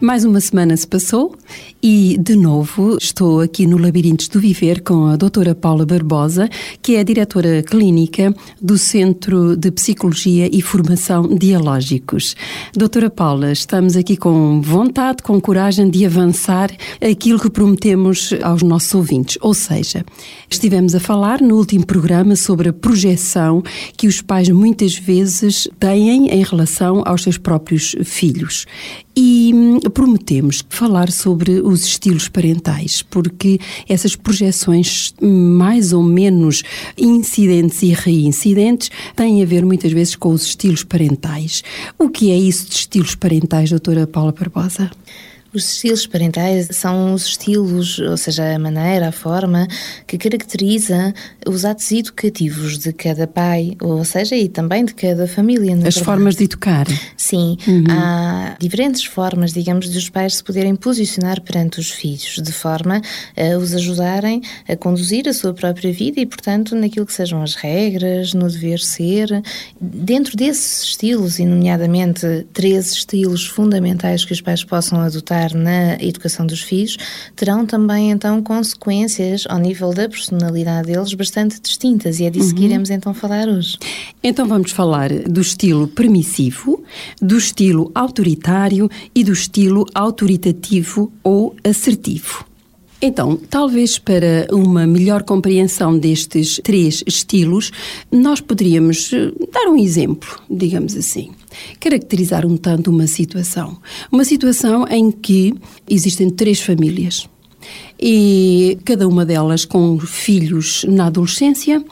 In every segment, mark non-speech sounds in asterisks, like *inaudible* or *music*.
Mais uma semana se passou e, de novo, estou aqui no Labirintos do Viver com a doutora Paula Barbosa, que é a diretora clínica do Centro de Psicologia e Formação Dialógicos. Doutora Paula, estamos aqui com vontade, com coragem de avançar aquilo que prometemos aos nossos ouvintes, ou seja, estivemos a falar no último programa sobre a projeção que os pais muitas vezes têm em relação aos seus próprios filhos. E hum, prometemos falar sobre os estilos parentais, porque essas projeções mais ou menos incidentes e reincidentes têm a ver muitas vezes com os estilos parentais. O que é isso de estilos parentais, doutora Paula Barbosa? Os estilos parentais são os estilos, ou seja, a maneira, a forma que caracteriza os atos educativos de cada pai, ou seja, e também de cada família. As verdade. formas de educar. Sim, uhum. há diferentes formas, digamos, de os pais se poderem posicionar perante os filhos, de forma a os ajudarem a conduzir a sua própria vida e, portanto, naquilo que sejam as regras, no dever ser. Dentro desses estilos, e nomeadamente três estilos fundamentais que os pais possam adotar na educação dos filhos, terão também então consequências ao nível da personalidade deles bastante distintas e é disso uhum. que iremos então falar hoje. Então vamos falar do estilo permissivo, do estilo autoritário e do estilo autoritativo ou assertivo. Então, talvez para uma melhor compreensão destes três estilos, nós poderíamos eh, dar um exemplo, digamos assim. Caracterizar um tanto uma situação. Uma situação em que existem três famílias e cada uma delas com filhos na adolescência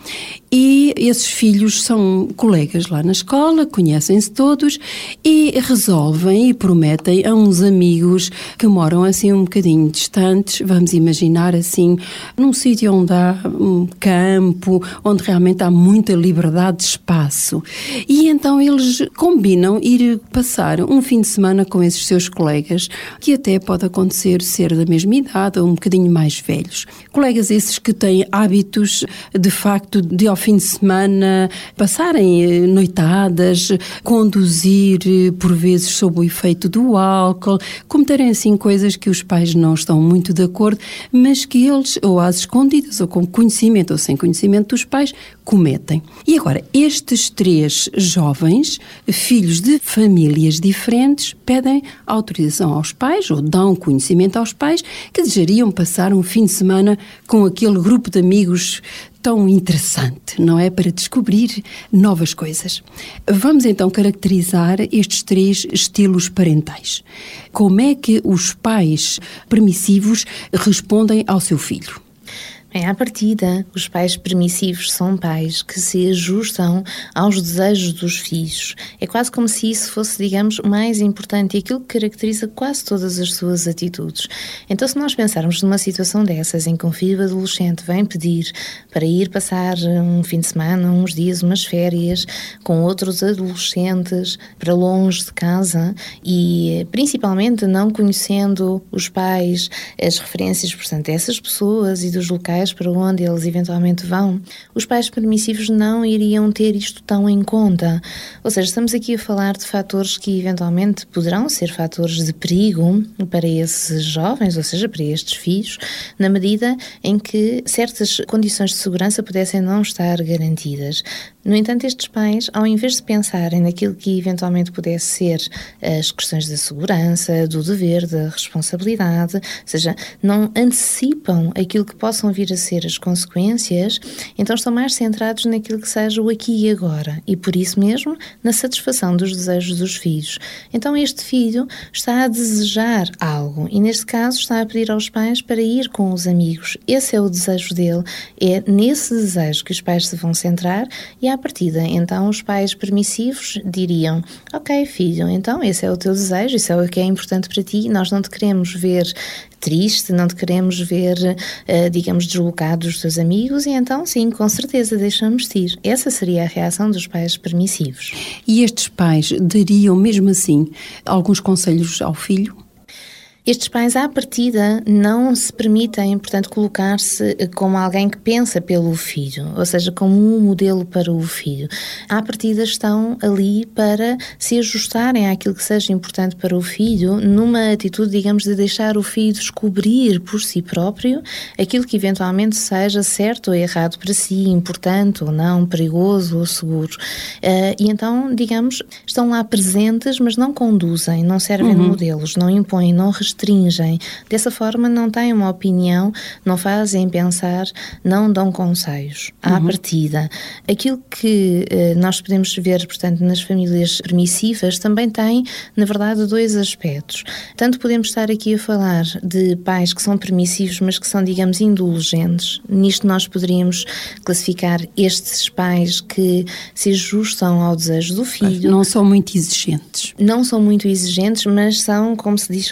e esses filhos são colegas lá na escola, conhecem-se todos e resolvem e prometem a uns amigos que moram assim um bocadinho distantes, vamos imaginar assim, num sítio onde há um campo, onde realmente há muita liberdade de espaço. E então eles combinam ir passar um fim de semana com esses seus colegas, que até pode acontecer ser da mesma idade ou um bocadinho mais velhos. Colegas esses que têm hábitos de facto de ao fim de semana passarem eh, noitadas, conduzir eh, por vezes sob o efeito do álcool, cometerem assim coisas que os pais não estão muito de acordo, mas que eles, ou às escondidas, ou com conhecimento ou sem conhecimento dos pais, cometem. E agora, estes três jovens, filhos de famílias diferentes, pedem autorização aos pais ou dão conhecimento aos pais que desejariam passar um fim de semana com aquele grupo de amigos tão interessante, não é? Para descobrir novas coisas. Vamos então caracterizar estes três estilos parentais. Como é que os pais permissivos respondem ao seu filho? É à partida, os pais permissivos são pais que se ajustam aos desejos dos filhos. É quase como se isso fosse, digamos, mais importante e aquilo que caracteriza quase todas as suas atitudes. Então, se nós pensarmos numa situação dessas em que um filho adolescente vem pedir para ir passar um fim de semana, uns dias, umas férias com outros adolescentes para longe de casa e principalmente não conhecendo os pais, as referências, portanto, dessas pessoas e dos locais para onde eles eventualmente vão, os pais permissivos não iriam ter isto tão em conta. Ou seja, estamos aqui a falar de fatores que eventualmente poderão ser fatores de perigo para esses jovens, ou seja, para estes filhos, na medida em que certas condições de segurança pudessem não estar garantidas. No entanto, estes pais, ao invés de pensarem naquilo que eventualmente pudesse ser as questões da segurança, do dever, da responsabilidade, ou seja, não antecipam aquilo que possam vir a ser as consequências, então estão mais centrados naquilo que seja o aqui e agora e, por isso mesmo, na satisfação dos desejos dos filhos. Então, este filho está a desejar algo e, neste caso, está a pedir aos pais para ir com os amigos. Esse é o desejo dele, é nesse desejo que os pais se vão centrar e, à partida, então, os pais permissivos diriam: Ok, filho, então esse é o teu desejo, isso é o que é importante para ti, nós não te queremos ver triste, não te queremos ver, uh, digamos, deslocado dos teus amigos, e então, sim, com certeza, deixamos de ir. Essa seria a reação dos pais permissivos. E estes pais dariam, mesmo assim, alguns conselhos ao filho? Estes pais, à partida, não se permitem, portanto, colocar-se como alguém que pensa pelo filho, ou seja, como um modelo para o filho. À partida, estão ali para se ajustarem àquilo que seja importante para o filho, numa atitude, digamos, de deixar o filho descobrir por si próprio aquilo que eventualmente seja certo ou errado para si, importante ou não, perigoso ou seguro. Uh, e então, digamos, estão lá presentes, mas não conduzem, não servem uhum. de modelos, não impõem, não restringem restringem. Dessa forma, não têm uma opinião, não fazem pensar, não dão conselhos à uhum. partida. Aquilo que eh, nós podemos ver, portanto, nas famílias permissivas também tem, na verdade, dois aspectos. Tanto podemos estar aqui a falar de pais que são permissivos, mas que são, digamos, indulgentes. Nisto nós poderíamos classificar estes pais que se ajustam ao desejo do filho. Não são muito exigentes. Não são muito exigentes, mas são, como se diz,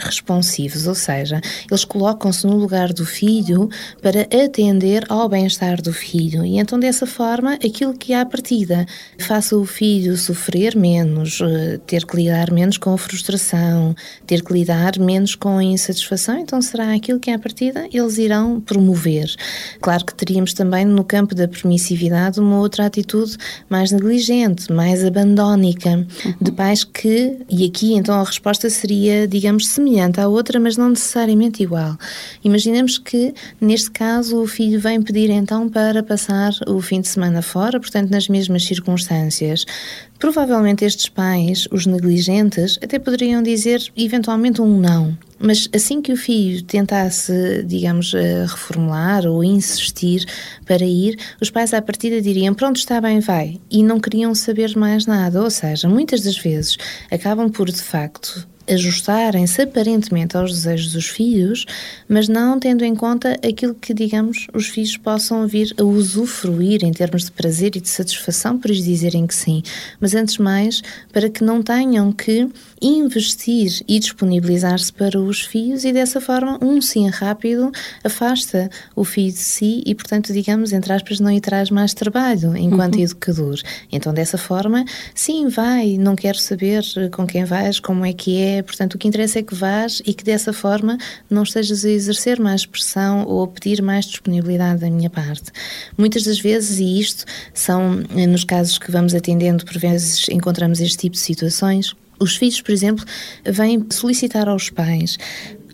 responsivos ou seja, eles colocam-se no lugar do filho para atender ao bem-estar do filho. E então, dessa forma, aquilo que à partida faça o filho sofrer menos, eh, ter que lidar menos com a frustração, ter que lidar menos com a insatisfação, então será aquilo que à partida eles irão promover. Claro que teríamos também no campo da permissividade uma outra atitude mais negligente, mais abandónica, de pais que, e aqui então a resposta seria, digamos, semelhante à outra outra, mas não necessariamente igual. Imaginemos que, neste caso, o filho vem pedir então para passar o fim de semana fora, portanto, nas mesmas circunstâncias. Provavelmente estes pais, os negligentes, até poderiam dizer eventualmente um não. Mas assim que o filho tentasse, digamos, eh, reformular ou insistir para ir, os pais à partida diriam: Pronto, está bem, vai. E não queriam saber mais nada. Ou seja, muitas das vezes acabam por, de facto, ajustarem-se aparentemente aos desejos dos filhos, mas não tendo em conta aquilo que, digamos, os filhos possam vir a usufruir em termos de prazer e de satisfação por lhes dizerem que sim. Mas antes mais, para que não tenham que investir e disponibilizar-se para os filhos e dessa forma um sim rápido afasta o filho de si e, portanto, digamos, entre aspas, não lhe traz mais trabalho enquanto uhum. educador. Então, dessa forma, sim, vai, não quero saber com quem vais, como é que é, portanto, o que interessa é que vás e que dessa forma não estejas a exercer mais pressão ou a pedir mais disponibilidade da minha parte. Muitas das vezes, e isto são eh, nos casos que vamos atendendo, por vezes encontramos este tipo de situações, os filhos, por exemplo, vêm solicitar aos pais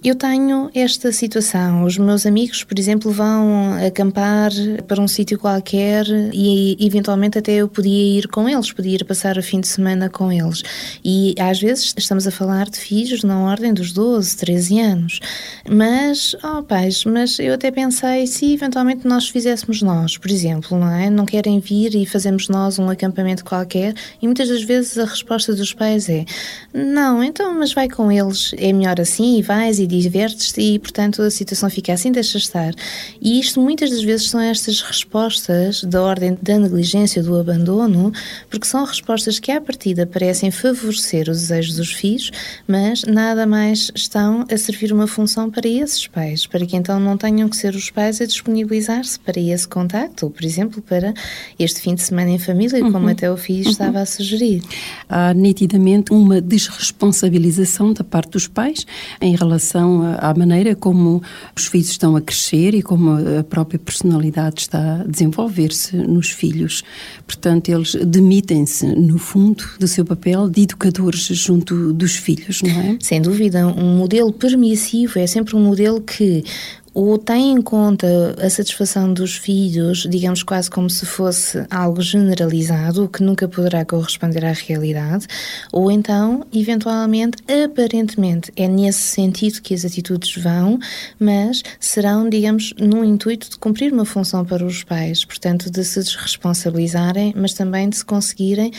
eu tenho esta situação. Os meus amigos, por exemplo, vão acampar para um sítio qualquer e eventualmente até eu podia ir com eles, podia ir passar o fim de semana com eles. E às vezes estamos a falar de filhos na ordem dos 12, 13 anos. Mas, oh pais, mas eu até pensei se eventualmente nós fizéssemos nós, por exemplo, não é? Não querem vir e fazemos nós um acampamento qualquer e muitas das vezes a resposta dos pais é não, então, mas vai com eles, é melhor assim e vais e divertes-te e, portanto, a situação fica assim, deixa estar. E isto muitas das vezes são estas respostas da ordem da negligência, do abandono, porque são respostas que à partida parecem favorecer os desejos dos filhos, mas nada mais estão a servir uma função para esses pais, para que então não tenham que ser os pais a disponibilizar-se para esse contacto, ou, por exemplo, para este fim de semana em família, uhum. como até o filho uhum. estava a sugerir. Há nitidamente uma desresponsabilização da parte dos pais em relação relação à maneira como os filhos estão a crescer e como a própria personalidade está a desenvolver-se nos filhos. Portanto, eles demitem-se, no fundo, do seu papel de educadores junto dos filhos, não é? Sem dúvida. Um modelo permissivo é sempre um modelo que ou tem em conta a satisfação dos filhos, digamos quase como se fosse algo generalizado, que nunca poderá corresponder à realidade, ou então, eventualmente, aparentemente, é nesse sentido que as atitudes vão, mas serão, digamos, no intuito de cumprir uma função para os pais, portanto, de se desresponsabilizarem, mas também de se conseguirem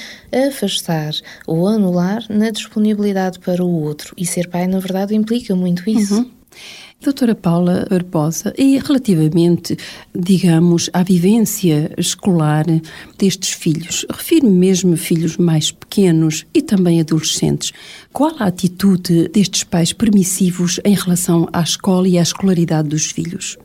afastar ou anular na disponibilidade para o outro. E ser pai, na verdade, implica muito isso. Uhum. Doutora Paula Barbosa, e relativamente, digamos, à vivência escolar destes filhos, refiro-me mesmo a filhos mais pequenos e também adolescentes, qual a atitude destes pais permissivos em relação à escola e à escolaridade dos filhos?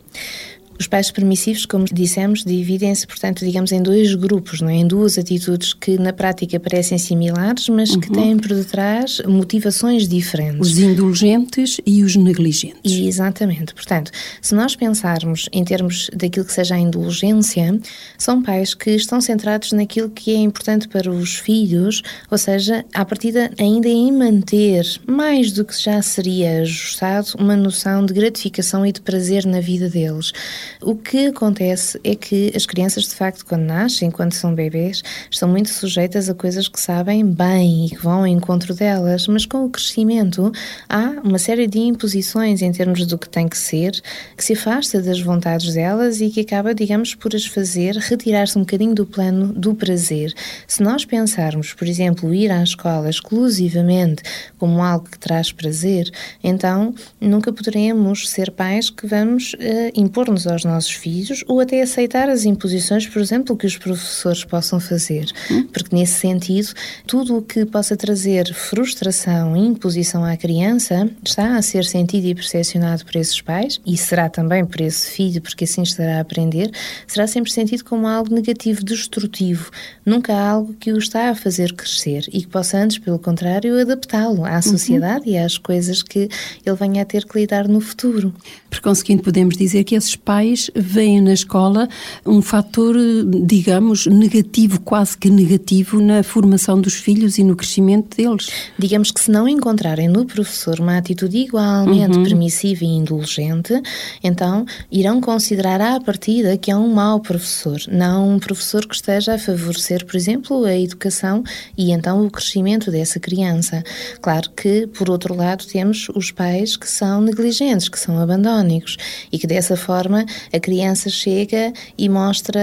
Os pais permissivos, como dissemos, dividem-se, portanto, digamos, em dois grupos, não é? em duas atitudes que na prática parecem similares, mas uhum. que têm por detrás motivações diferentes. Os indulgentes e os negligentes. E, exatamente. Portanto, se nós pensarmos em termos daquilo que seja a indulgência, são pais que estão centrados naquilo que é importante para os filhos, ou seja, à partida ainda em manter, mais do que já seria ajustado, uma noção de gratificação e de prazer na vida deles. O que acontece é que as crianças, de facto, quando nascem, quando são bebês, estão muito sujeitas a coisas que sabem bem e que vão ao encontro delas, mas com o crescimento há uma série de imposições em termos do que tem que ser, que se afasta das vontades delas e que acaba, digamos, por as fazer retirar-se um bocadinho do plano do prazer. Se nós pensarmos, por exemplo, ir à escola exclusivamente como algo que traz prazer, então nunca poderemos ser pais que vamos uh, impor-nos aos nossos filhos ou até aceitar as imposições, por exemplo, que os professores possam fazer. Hum? Porque, nesse sentido, tudo o que possa trazer frustração e imposição à criança está a ser sentido e percepcionado por esses pais e será também por esse filho, porque assim estará a aprender, será sempre sentido como algo negativo, destrutivo, nunca algo que o está a fazer crescer e que possa antes, pelo contrário, adaptá-lo à uhum. sociedade uhum. e às coisas que ele venha a ter que lidar no futuro. Por conseguinte, podemos dizer que esses pais veem na escola um fator, digamos, negativo, quase que negativo, na formação dos filhos e no crescimento deles. Digamos que se não encontrarem no professor uma atitude igualmente uhum. permissiva e indulgente, então irão considerar à partida que é um mau professor, não um professor que esteja a favorecer, por exemplo, a educação e então o crescimento dessa criança. Claro que, por outro lado, temos os pais que são negligentes, que são abandónicos e que dessa forma, a criança chega e mostra,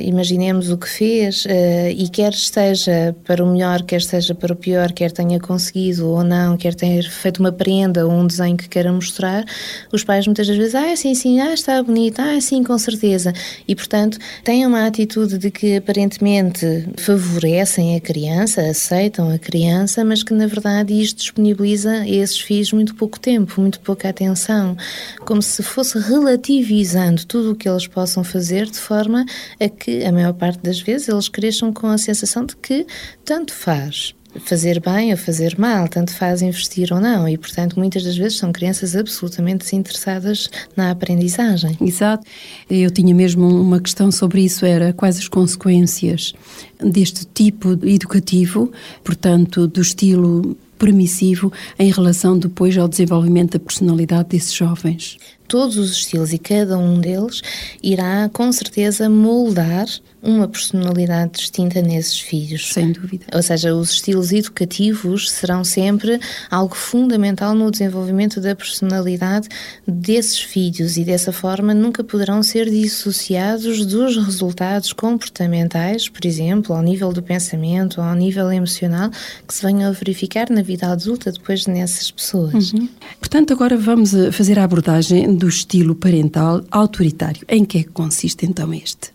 imaginemos o que fez, uh, e quer esteja para o melhor, quer esteja para o pior, quer tenha conseguido ou não, quer tenha feito uma prenda ou um desenho que queira mostrar, os pais muitas vezes, ah, sim, sim, ah, está bonito, ah, sim, com certeza. E, portanto, têm uma atitude de que aparentemente favorecem a criança, aceitam a criança, mas que na verdade isto disponibiliza a esses filhos muito pouco tempo, muito pouca atenção, como se fosse relativizar analisando tudo o que eles possam fazer de forma a que, a maior parte das vezes, eles cresçam com a sensação de que tanto faz fazer bem ou fazer mal, tanto faz investir ou não, e portanto muitas das vezes são crianças absolutamente desinteressadas na aprendizagem. Exato. Eu tinha mesmo uma questão sobre isso, era quais as consequências deste tipo educativo, portanto, do estilo permissivo em relação depois ao desenvolvimento da personalidade desses jovens todos os estilos e cada um deles irá com certeza moldar uma personalidade distinta nesses filhos. Sem dúvida. Ou seja, os estilos educativos serão sempre algo fundamental no desenvolvimento da personalidade desses filhos e dessa forma nunca poderão ser dissociados dos resultados comportamentais, por exemplo, ao nível do pensamento, ao nível emocional, que se venham a verificar na vida adulta depois nessas pessoas. Uhum. Portanto, agora vamos fazer a abordagem do estilo parental autoritário. Em que é que consiste então este?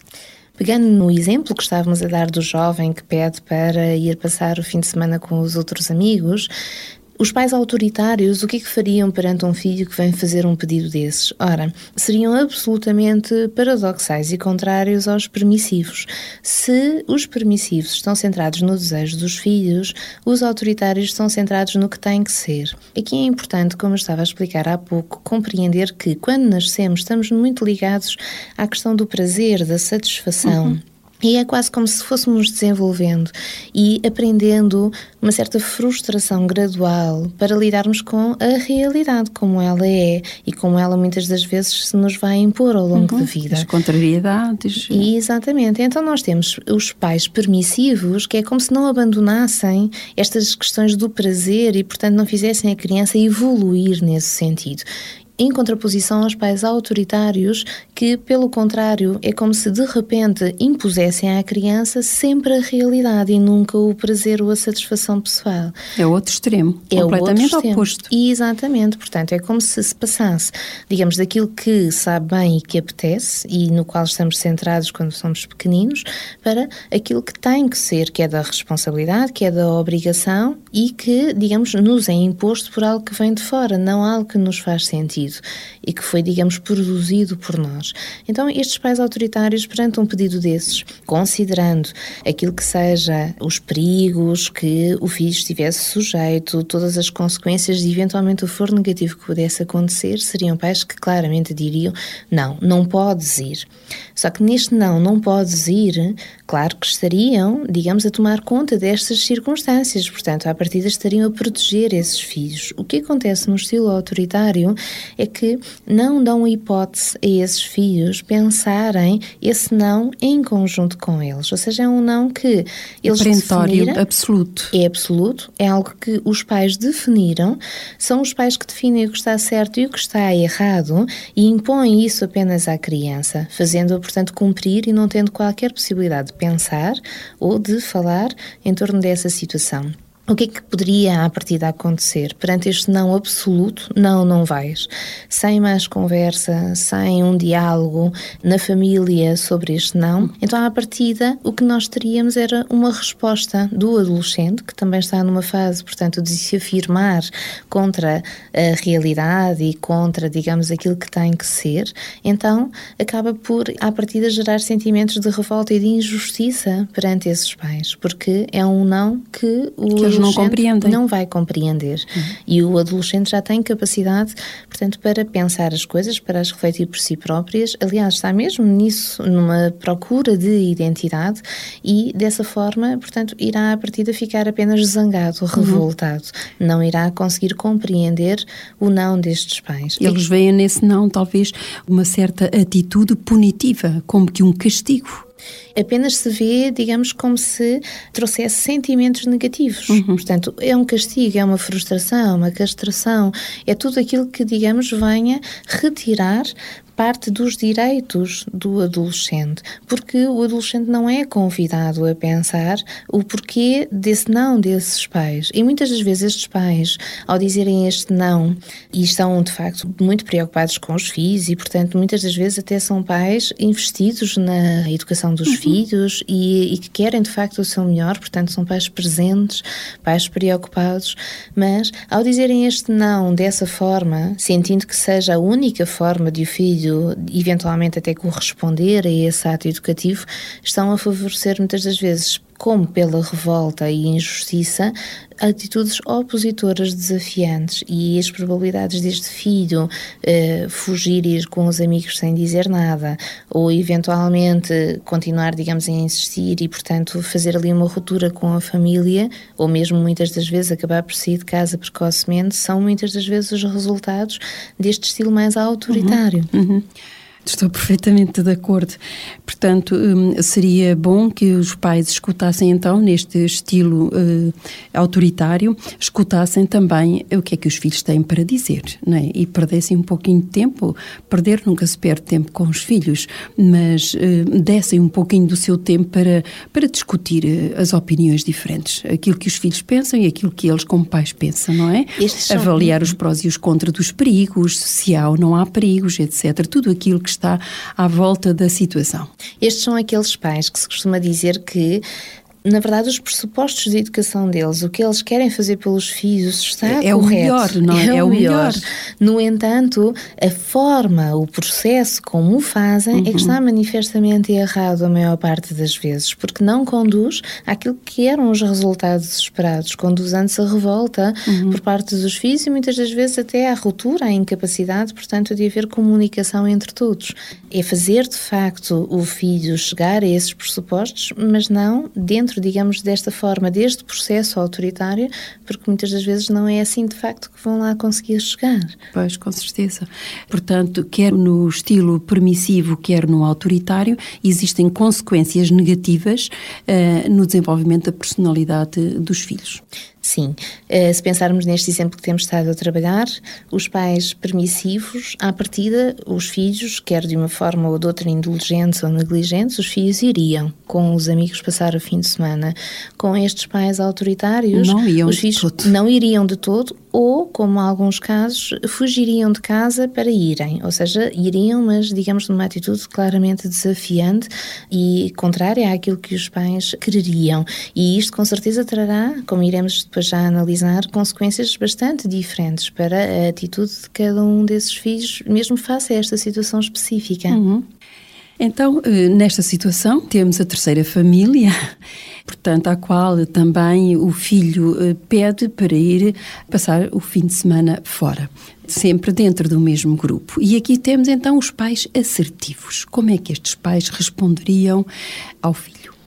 Pegando no exemplo que estávamos a dar do jovem que pede para ir passar o fim de semana com os outros amigos, os pais autoritários, o que é que fariam perante um filho que vem fazer um pedido desses? Ora, seriam absolutamente paradoxais e contrários aos permissivos. Se os permissivos estão centrados no desejo dos filhos, os autoritários estão centrados no que tem que ser. Aqui é importante, como eu estava a explicar há pouco, compreender que quando nascemos estamos muito ligados à questão do prazer, da satisfação. Uhum. E é quase como se fôssemos desenvolvendo e aprendendo uma certa frustração gradual para lidarmos com a realidade como ela é e como ela muitas das vezes se nos vai impor ao longo uhum, da vida. As contrariedades. E, exatamente. Então nós temos os pais permissivos, que é como se não abandonassem estas questões do prazer e, portanto, não fizessem a criança evoluir nesse sentido em contraposição aos pais autoritários que, pelo contrário, é como se de repente impusessem à criança sempre a realidade e nunca o prazer ou a satisfação pessoal. É outro extremo, é completamente outro extremo. oposto. Exatamente, portanto, é como se se passasse, digamos, daquilo que sabe bem e que apetece e no qual estamos centrados quando somos pequeninos, para aquilo que tem que ser, que é da responsabilidade, que é da obrigação e que, digamos, nos é imposto por algo que vem de fora, não algo que nos faz sentido e que foi, digamos, produzido por nós. Então, estes pais autoritários, perante um pedido desses, considerando aquilo que seja os perigos que o filho estivesse sujeito, todas as consequências de eventualmente o for negativo que pudesse acontecer, seriam pais que claramente diriam: não, não podes ir. Só que neste não, não podes ir, claro que estariam, digamos, a tomar conta destas circunstâncias, portanto, à partida estariam a proteger esses filhos. O que acontece no estilo autoritário é que não dão hipótese a esses filhos pensarem esse não em conjunto com eles, ou seja, é um não que eles definiram, absoluto. É absoluto, é algo que os pais definiram, são os pais que definem o que está certo e o que está errado e impõem isso apenas à criança, fazendo-a, portanto, cumprir e não tendo qualquer possibilidade de pensar ou de falar em torno dessa situação. O que é que poderia à partida acontecer? Perante este não absoluto, não, não vais. Sem mais conversa, sem um diálogo na família sobre este não, então à partida o que nós teríamos era uma resposta do adolescente, que também está numa fase, portanto, de se afirmar contra a realidade e contra, digamos, aquilo que tem que ser, então acaba por, à partida, gerar sentimentos de revolta e de injustiça perante esses pais, porque é um não que o não compreendem. Não vai compreender. Uhum. E o adolescente já tem capacidade, portanto, para pensar as coisas, para as refletir por si próprias. Aliás, está mesmo nisso, numa procura de identidade e dessa forma, portanto, irá a partir de ficar apenas zangado, uhum. revoltado. Uhum. Não irá conseguir compreender o não destes pais. Eles veem nesse não, talvez, uma certa atitude punitiva, como que um castigo apenas se vê, digamos, como se trouxesse sentimentos negativos. Uhum. Portanto, é um castigo, é uma frustração, uma castração, é tudo aquilo que, digamos, venha retirar parte dos direitos do adolescente, porque o adolescente não é convidado a pensar o porquê desse não desses pais. E muitas das vezes estes pais, ao dizerem este não, e estão de facto muito preocupados com os filhos, e portanto muitas das vezes até são pais investidos na educação dos uhum. filhos e, e que querem de facto o seu melhor, portanto são pais presentes, pais preocupados, mas ao dizerem este não dessa forma, sentindo que seja a única forma de o filho eventualmente até corresponder a esse ato educativo, estão a favorecer muitas das vezes como pela revolta e injustiça, atitudes opositoras desafiantes e as probabilidades deste filho uh, fugir e ir com os amigos sem dizer nada ou eventualmente continuar, digamos, a insistir e, portanto, fazer ali uma ruptura com a família ou mesmo muitas das vezes acabar por sair de casa precocemente são muitas das vezes os resultados deste estilo mais autoritário. Uhum, uhum. Estou perfeitamente de acordo. Portanto, hum, seria bom que os pais escutassem então, neste estilo uh, autoritário, escutassem também o que é que os filhos têm para dizer, não é? E perdessem um pouquinho de tempo. Perder nunca se perde tempo com os filhos, mas uh, dessem um pouquinho do seu tempo para, para discutir uh, as opiniões diferentes. Aquilo que os filhos pensam e aquilo que eles, como pais, pensam, não é? Avaliar os prós e os contras dos perigos, se há ou não há perigos, etc. Tudo aquilo que está à volta da situação. Estes são aqueles pais que se costuma dizer que na verdade, os pressupostos de educação deles, o que eles querem fazer pelos filhos, está é, é o melhor, não é? É, é o melhor. melhor. No entanto, a forma, o processo como o fazem uhum. é que uhum. está manifestamente errado a maior parte das vezes, porque não conduz àquilo que eram os resultados esperados, conduz-se a revolta uhum. por parte dos filhos e muitas das vezes até à ruptura, à incapacidade, portanto, de haver comunicação entre todos. É fazer, de facto, o filho chegar a esses pressupostos, mas não dentro dentro, digamos, desta forma, deste processo autoritário, porque muitas das vezes não é assim de facto que vão lá conseguir chegar. Pois, com certeza. Portanto, quer no estilo permissivo, quer no autoritário, existem consequências negativas uh, no desenvolvimento da personalidade dos filhos. Sim, uh, se pensarmos neste exemplo que temos estado a trabalhar, os pais permissivos, à partida, os filhos, quer de uma forma ou de outra indulgentes ou negligentes, os filhos iriam com os amigos passar o fim de semana. Com estes pais autoritários, não os filhos não iriam de todo ou, como alguns casos, fugiriam de casa para irem, ou seja, iriam, mas digamos numa atitude claramente desafiante e contrária àquilo que os pais quereriam. E isto com certeza trará, como iremos depois já analisar, consequências bastante diferentes para a atitude de cada um desses filhos, mesmo face a esta situação específica. Uhum. Então, eh, nesta situação, temos a terceira família, *laughs* portanto, à qual também o filho eh, pede para ir passar o fim de semana fora, sempre dentro do mesmo grupo. E aqui temos então os pais assertivos. Como é que estes pais responderiam ao filho?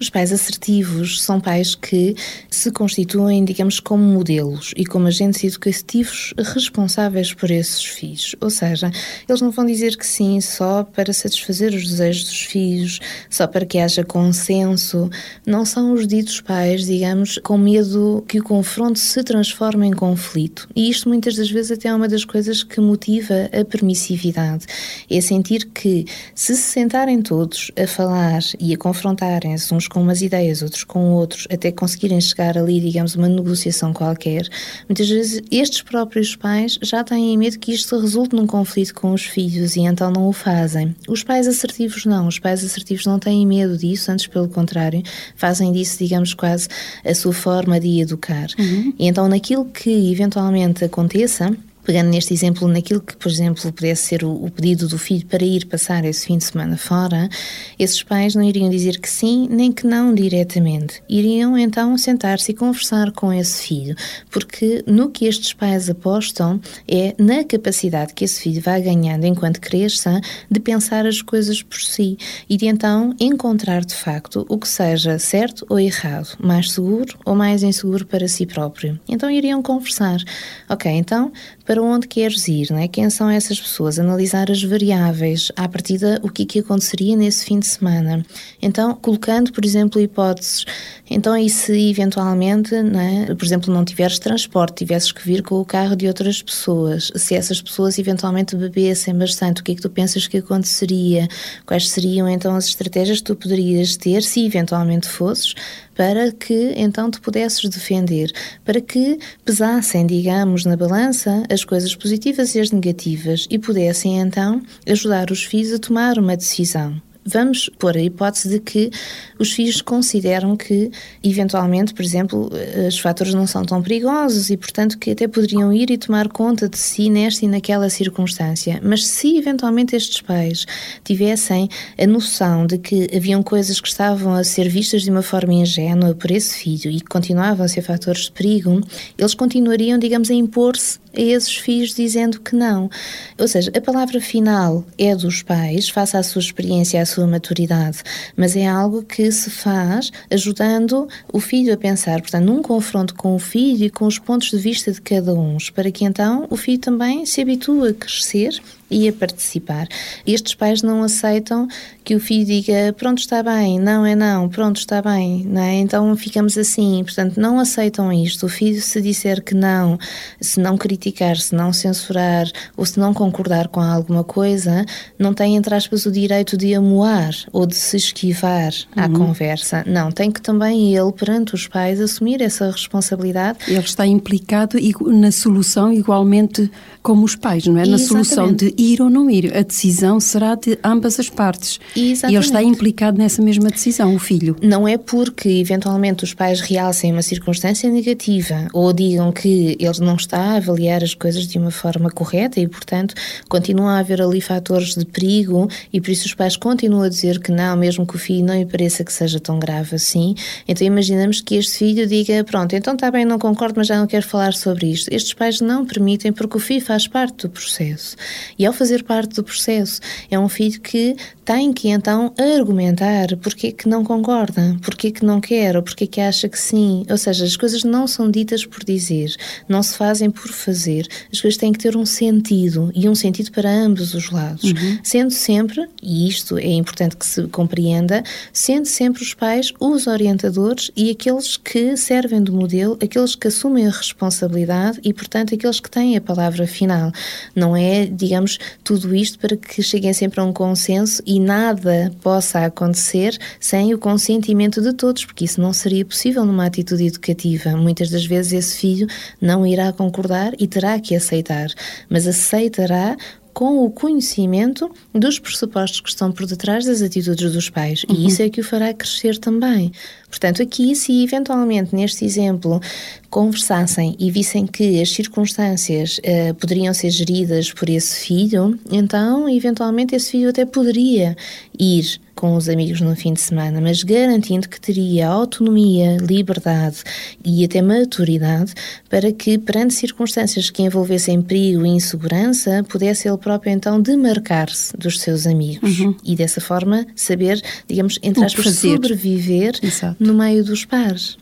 Os pais assertivos são pais que se constituem, digamos, como modelos e como agentes educativos responsáveis por esses filhos. Ou seja, eles não vão dizer que sim só para satisfazer os desejos dos filhos, só para que haja consenso. Não são os ditos pais, digamos, com medo que o confronto se transforme em conflito. E isto muitas das vezes até é uma das coisas que motiva a permissividade. É sentir que se se sentarem todos a falar e a confrontarem-se uns com umas ideias, outros com outros, até conseguirem chegar ali, digamos, uma negociação qualquer, muitas vezes estes próprios pais já têm medo que isto resulte num conflito com os filhos e então não o fazem. Os pais assertivos não, os pais assertivos não têm medo disso, antes pelo contrário, fazem disso, digamos, quase a sua forma de educar. Uhum. E então naquilo que eventualmente aconteça, pegando neste exemplo, naquilo que, por exemplo, pudesse ser o, o, pedido do filho para ir passar esse fim de semana fora, esses pais não iriam dizer que sim nem que não diretamente. Iriam então sentar-se e conversar com esse filho, porque no que estes pais apostam é na capacidade que esse filho vai ganhando enquanto cresça de pensar as coisas por si e de então encontrar de facto o que seja certo ou errado, mais seguro ou mais inseguro para si próprio. Então iriam conversar. Ok, então para onde queres ir, não é? Quem são essas pessoas? Analisar as variáveis, à partida, o que, é que aconteceria nesse fim de semana. Então, colocando, por exemplo, hipóteses. Então, e se eventualmente, não é? por exemplo, não tiveres transporte, tivesses que vir com o carro de outras pessoas, se essas pessoas eventualmente bebessem bastante, o que é que tu pensas que aconteceria? Quais seriam então as estratégias que tu poderias ter se eventualmente fosses para que então te pudesses defender, para que pesassem, digamos, na balança as coisas positivas e as negativas e pudessem então ajudar os filhos a tomar uma decisão. Vamos pôr a hipótese de que os filhos consideram que, eventualmente, por exemplo, os fatores não são tão perigosos e, portanto, que até poderiam ir e tomar conta de si nesta e naquela circunstância. Mas se, eventualmente, estes pais tivessem a noção de que haviam coisas que estavam a ser vistas de uma forma ingênua por esse filho e que continuavam a ser fatores de perigo, eles continuariam, digamos, a impor-se a esses filhos dizendo que não. Ou seja, a palavra final é dos pais, face à sua experiência, à sua maturidade, mas é algo que se faz ajudando o filho a pensar, portanto, num confronto com o filho e com os pontos de vista de cada um, para que então o filho também se habitue a crescer e a participar. Estes pais não aceitam que o filho diga pronto está bem, não é não, pronto está bem, não é? Então ficamos assim, portanto não aceitam isto. O filho se disser que não, se não criticar, se não censurar ou se não concordar com alguma coisa, não tem entre aspas o direito de amoar ou de se esquivar à uhum. conversa. Não, tem que também ele perante os pais assumir essa responsabilidade. Ele está implicado na solução igualmente como os pais, não é? Na Exatamente. solução de ir ou não ir. A decisão será de ambas as partes. Exatamente. E ele está implicado nessa mesma decisão, o filho. Não é porque, eventualmente, os pais realcem uma circunstância negativa ou digam que ele não está a avaliar as coisas de uma forma correta e, portanto, continua a haver ali fatores de perigo e por isso os pais continuam a dizer que não, mesmo que o filho não lhe pareça que seja tão grave assim. Então, imaginamos que este filho diga: Pronto, então está bem, não concordo, mas já não quero falar sobre isto. Estes pais não permitem porque o filho faz parte do processo. E ao fazer parte do processo, é um filho que tem que então argumentar porque que não concorda, porque que não quer ou porque que acha que sim. Ou seja, as coisas não são ditas por dizer, não se fazem por fazer. As coisas têm que ter um sentido e um sentido para ambos os lados. Uhum. Sendo sempre, e isto é importante que se compreenda, sendo sempre os pais os orientadores e aqueles que servem do modelo, aqueles que assumem a responsabilidade e, portanto, aqueles que têm a palavra final. Não é, digamos, tudo isto para que cheguem sempre a um consenso e nada possa acontecer sem o consentimento de todos, porque isso não seria possível numa atitude educativa. Muitas das vezes esse filho não irá concordar e terá que aceitar, mas aceitará com o conhecimento dos pressupostos que estão por detrás das atitudes dos pais. Uhum. E isso é que o fará crescer também. Portanto, aqui, se eventualmente neste exemplo conversassem e vissem que as circunstâncias uh, poderiam ser geridas por esse filho, então, eventualmente, esse filho até poderia ir com os amigos no fim de semana, mas garantindo que teria autonomia, liberdade e até maturidade para que, perante circunstâncias que envolvessem perigo e insegurança, pudesse ele próprio então demarcar-se dos seus amigos uhum. e dessa forma saber, digamos, entre aspas, sobreviver Exato. no meio dos pares.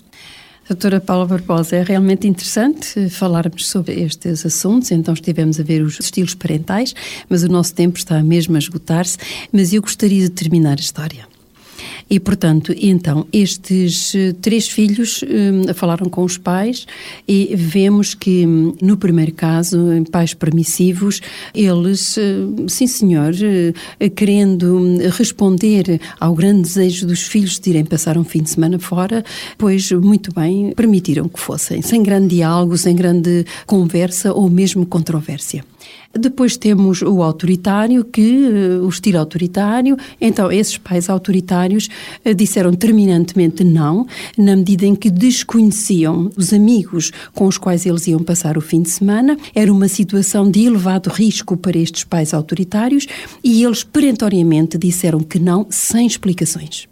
Doutora Paula Barbosa, é realmente interessante falarmos sobre estes assuntos. Então, estivemos a ver os estilos parentais, mas o nosso tempo está mesmo a esgotar-se. Mas eu gostaria de terminar a história. E, portanto, então, estes eh, três filhos um, falaram com os pais e vemos que, hum, no primeiro caso, pais permissivos, eles, uh, sim senhor, querendo hum, responder ao grande desejo dos filhos de irem passar um fim de semana fora, pois, muito bem, permitiram que fossem, sem grande diálogo, sem grande conversa ou mesmo controvérsia. Depois temos o autoritário, que eh, o estilo autoritário. Então, esses pais autoritários eh, disseram terminantemente não, na medida em que desconheciam os amigos com os quais eles iam passar o fim de semana. Era uma situação de elevado risco para estes pais autoritários e eles perentoriamente disseram que não, sem explicações.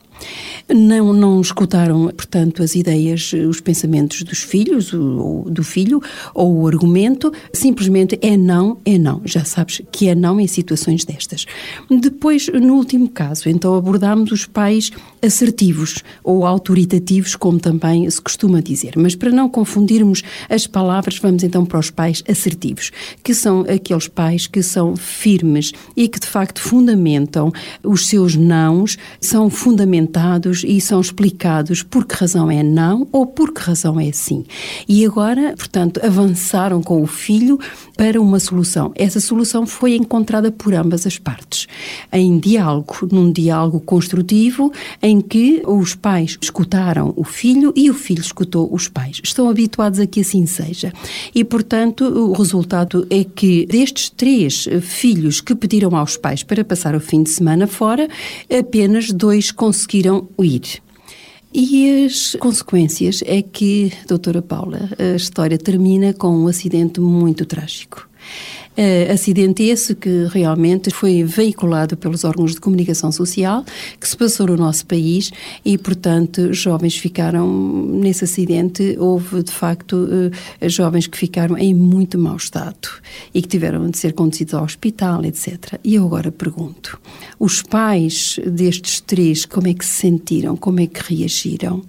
Não, não escutaram, portanto, as ideias, os pensamentos dos filhos, o, do filho, ou o argumento, simplesmente é não, é não. Já sabes que é não em situações destas. Depois, no último caso, então abordámos os pais assertivos ou autoritativos, como também se costuma dizer. Mas para não confundirmos as palavras, vamos então para os pais assertivos, que são aqueles pais que são firmes e que de facto fundamentam os seus nãos, são fundamentados e são explicados por que razão é não ou por que razão é sim. E agora, portanto, avançaram com o filho para uma solução. Essa solução foi encontrada por ambas as partes, em diálogo, num diálogo construtivo, em que os pais escutaram o filho e o filho escutou os pais. Estão habituados a que assim seja. E, portanto, o resultado é que destes três filhos que pediram aos pais para passar o fim de semana fora, apenas dois conseguiram ir. E as consequências é que, doutora Paula, a história termina com um acidente muito trágico. Uh, acidente esse que realmente foi veiculado pelos órgãos de comunicação social, que se passou no nosso país e, portanto, jovens ficaram nesse acidente. Houve, de facto, uh, jovens que ficaram em muito mau estado e que tiveram de ser conduzidos ao hospital, etc. E eu agora pergunto: os pais destes três, como é que se sentiram? Como é que reagiram?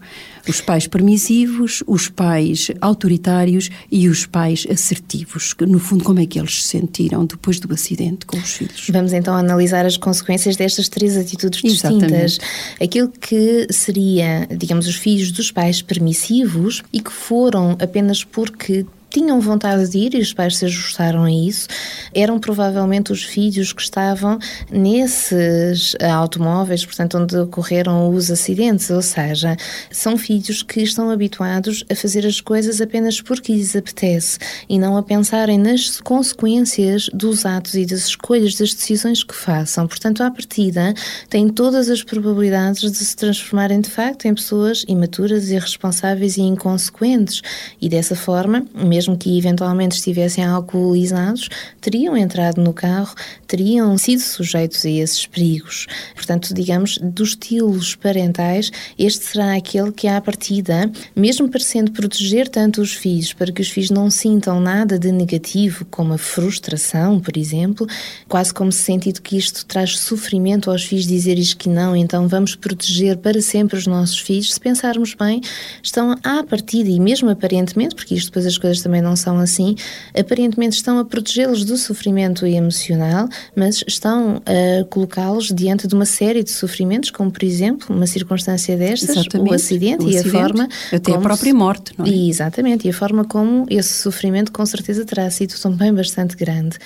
Os pais permissivos, os pais autoritários e os pais assertivos. No fundo, como é que eles se sentiram depois do acidente com os filhos? Vamos então analisar as consequências destas três atitudes distintas. Aquilo que seria, digamos, os filhos dos pais permissivos e que foram apenas porque tinham vontade de ir e os pais se ajustaram a isso, eram provavelmente os filhos que estavam nesses automóveis, portanto, onde ocorreram os acidentes, ou seja, são filhos que estão habituados a fazer as coisas apenas porque lhes apetece e não a pensarem nas consequências dos atos e das escolhas, das decisões que façam. Portanto, à partida, têm todas as probabilidades de se transformarem de facto em pessoas imaturas, irresponsáveis e inconsequentes. E dessa forma, mesmo mesmo que eventualmente estivessem alcoolizados, teriam entrado no carro, teriam sido sujeitos a esses perigos. Portanto, digamos, dos estilos parentais, este será aquele que, à partida, mesmo parecendo proteger tanto os filhos, para que os filhos não sintam nada de negativo, como a frustração, por exemplo, quase como se sentido que isto traz sofrimento aos filhos dizer isto que não, então vamos proteger para sempre os nossos filhos. Se pensarmos bem, estão à partida e mesmo aparentemente, porque isto depois as coisas também não são assim, aparentemente estão a protegê-los do sofrimento emocional, mas estão a colocá-los diante de uma série de sofrimentos, como por exemplo, uma circunstância destas, Exatamente. o acidente o e acidente, a forma. Até a própria morte, não é? Exatamente, e a forma como esse sofrimento com certeza terá sido também bastante grande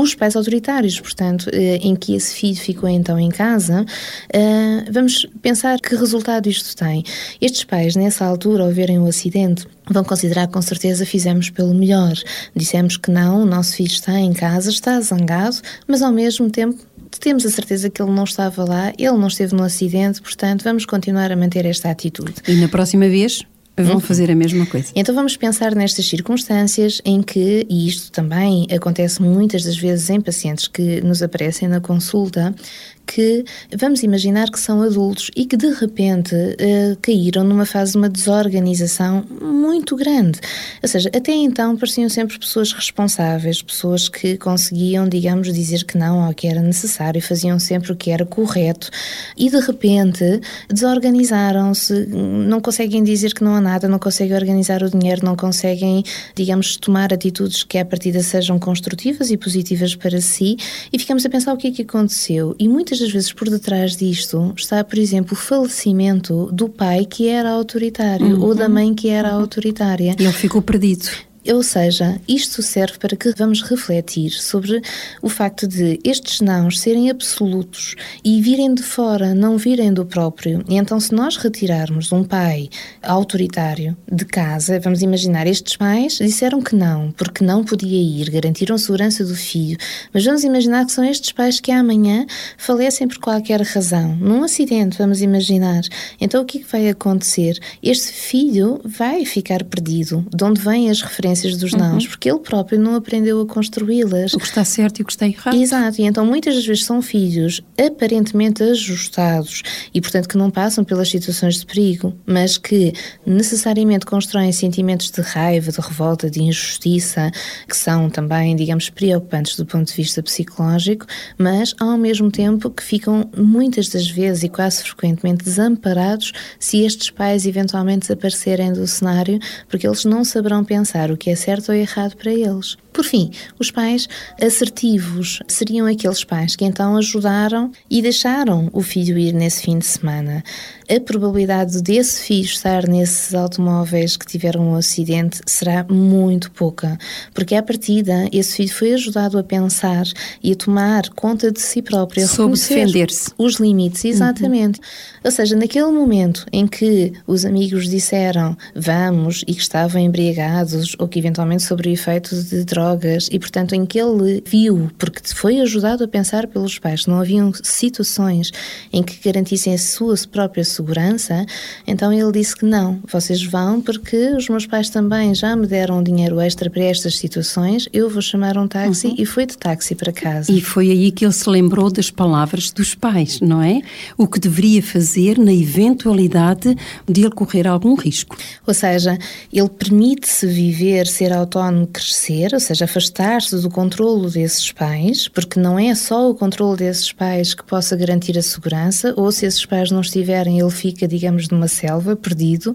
os pais autoritários, portanto, eh, em que esse filho ficou então em casa, eh, vamos pensar que resultado isto tem. Estes pais, nessa altura, ao verem o acidente, vão considerar com certeza fizemos pelo melhor. Dissemos que não, o nosso filho está em casa, está zangado, mas ao mesmo tempo temos a certeza que ele não estava lá, ele não esteve no acidente, portanto vamos continuar a manter esta atitude. E na próxima vez vão uhum. fazer a mesma coisa. Então vamos pensar nestas circunstâncias em que, e isto também acontece muitas das vezes em pacientes que nos aparecem na consulta, que vamos imaginar que são adultos e que de repente uh, caíram numa fase de uma desorganização muito grande. Ou seja, até então pareciam sempre pessoas responsáveis, pessoas que conseguiam, digamos, dizer que não ao que era necessário, faziam sempre o que era correto e de repente desorganizaram-se, não conseguem dizer que não há nada, não conseguem organizar o dinheiro, não conseguem, digamos, tomar atitudes que à partida sejam construtivas e positivas para si e ficamos a pensar o que é que aconteceu. E muitas muitas das vezes por detrás disto está, por exemplo, o falecimento do pai que era autoritário uhum. ou da mãe que era uhum. autoritária. E ele ficou perdido. Ou seja, isto serve para que vamos refletir sobre o facto de estes nãos serem absolutos e virem de fora, não virem do próprio. E então, se nós retirarmos um pai autoritário de casa, vamos imaginar, estes pais disseram que não, porque não podia ir, garantiram a segurança do filho, mas vamos imaginar que são estes pais que amanhã falecem por qualquer razão, num acidente, vamos imaginar. Então, o que, é que vai acontecer? Este filho vai ficar perdido. De onde vêm as referências? Consequências dos uhum. nãos, porque ele próprio não aprendeu a construí-las. O que está certo e o que está errado. Exato, e então muitas das vezes são filhos aparentemente ajustados e, portanto, que não passam pelas situações de perigo, mas que necessariamente constroem sentimentos de raiva, de revolta, de injustiça, que são também, digamos, preocupantes do ponto de vista psicológico, mas ao mesmo tempo que ficam muitas das vezes e quase frequentemente desamparados se estes pais eventualmente desaparecerem do cenário, porque eles não saberão pensar o que é certo ou errado para eles. Por fim, os pais assertivos seriam aqueles pais que então ajudaram e deixaram o filho ir nesse fim de semana. A probabilidade desse filho estar nesses automóveis que tiveram um acidente será muito pouca, porque à partida esse filho foi ajudado a pensar e a tomar conta de si próprio, Soube defender-se. Os limites, uhum. exatamente. Uhum. Ou seja, naquele momento em que os amigos disseram vamos e que estavam embriagados ou que eventualmente sobre o efeito de drogas drogas e, portanto, em que ele viu, porque foi ajudado a pensar pelos pais, não haviam situações em que garantissem a sua própria segurança, então ele disse que não, vocês vão porque os meus pais também já me deram dinheiro extra para estas situações, eu vou chamar um táxi uhum. e foi de táxi para casa. E foi aí que ele se lembrou das palavras dos pais, não é? O que deveria fazer na eventualidade de ele correr algum risco. Ou seja, ele permite-se viver, ser autónomo, crescer, ou seja, seja, afastar-se do controlo desses pais, porque não é só o controlo desses pais que possa garantir a segurança, ou se esses pais não estiverem, ele fica, digamos, numa selva, perdido,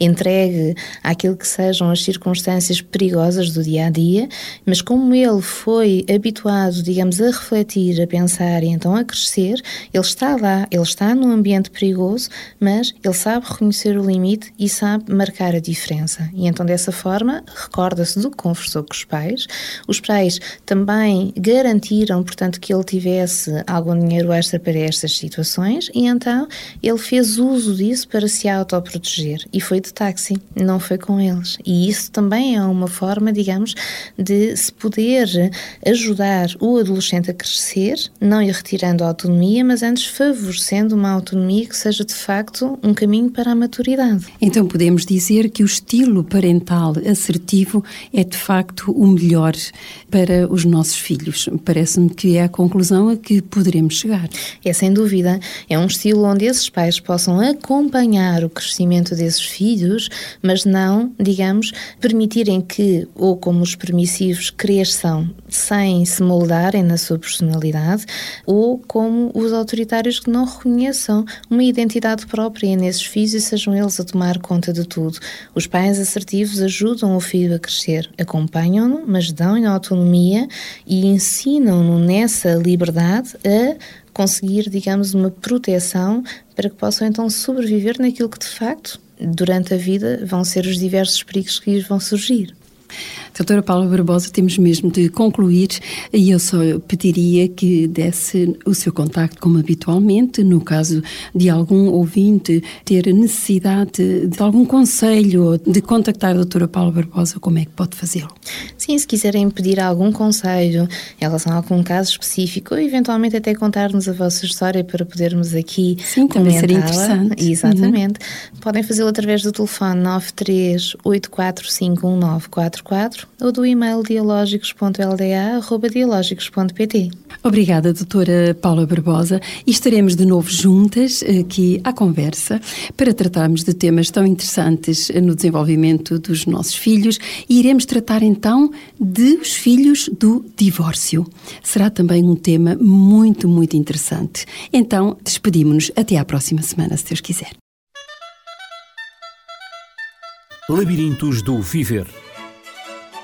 entregue àquilo que sejam as circunstâncias perigosas do dia a dia, mas como ele foi habituado, digamos, a refletir, a pensar e então a crescer, ele está lá, ele está num ambiente perigoso, mas ele sabe reconhecer o limite e sabe marcar a diferença. E então, dessa forma, recorda-se do que conversou com os pais pais. Os pais também garantiram, portanto, que ele tivesse algum dinheiro extra para estas situações e então ele fez uso disso para se autoproteger e foi de táxi, não foi com eles. E isso também é uma forma, digamos, de se poder ajudar o adolescente a crescer, não ir retirando a autonomia, mas antes favorecendo uma autonomia que seja de facto um caminho para a maturidade. Então podemos dizer que o estilo parental assertivo é de facto o melhor para os nossos filhos. Parece-me que é a conclusão a que poderemos chegar. É sem dúvida, é um estilo onde esses pais possam acompanhar o crescimento desses filhos, mas não, digamos, permitirem que, ou como os permissivos, cresçam sem se moldarem na sua personalidade, ou como os autoritários que não reconheçam uma identidade própria nesses filhos e sejam eles a tomar conta de tudo. Os pais assertivos ajudam o filho a crescer, acompanham-no, mas dão-lhe autonomia e ensinam-no nessa liberdade a conseguir, digamos, uma proteção para que possam então sobreviver naquilo que de facto, durante a vida, vão ser os diversos perigos que lhes vão surgir. Doutora Paula Barbosa, temos mesmo de concluir e eu só pediria que desse o seu contacto como habitualmente, no caso de algum ouvinte ter necessidade de algum conselho de contactar a doutora Paula Barbosa, como é que pode fazê-lo? Sim, se quiserem pedir algum conselho em relação a algum caso específico ou eventualmente até contar-nos a vossa história para podermos aqui Sim, também seria interessante. Exatamente. Uhum. Podem fazê-lo através do telefone 938451944 ou do e-mail dialógicos.lda.dialógicos.pt. Obrigada, doutora Paula Barbosa, e estaremos de novo juntas aqui à conversa para tratarmos de temas tão interessantes no desenvolvimento dos nossos filhos e iremos tratar então dos filhos do divórcio. Será também um tema muito, muito interessante. Então, despedimos-nos até à próxima semana, se Deus quiser. Labirintos do Viver